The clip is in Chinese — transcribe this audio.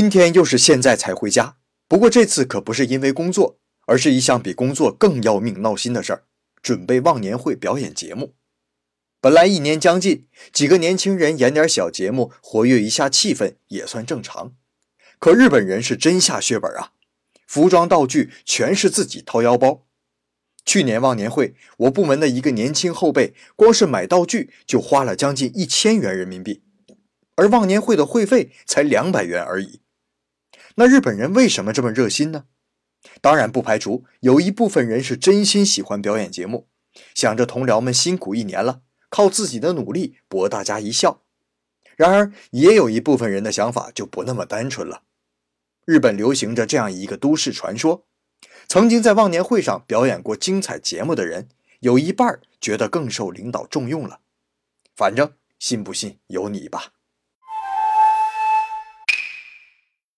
今天又是现在才回家，不过这次可不是因为工作，而是一项比工作更要命、闹心的事儿——准备忘年会表演节目。本来一年将近，几个年轻人演点小节目，活跃一下气氛也算正常。可日本人是真下血本啊，服装道具全是自己掏腰包。去年忘年会，我部门的一个年轻后辈，光是买道具就花了将近一千元人民币。而忘年会的会费才两百元而已，那日本人为什么这么热心呢？当然不排除有一部分人是真心喜欢表演节目，想着同僚们辛苦一年了，靠自己的努力博大家一笑。然而，也有一部分人的想法就不那么单纯了。日本流行着这样一个都市传说：曾经在忘年会上表演过精彩节目的人，有一半觉得更受领导重用了。反正信不信由你吧。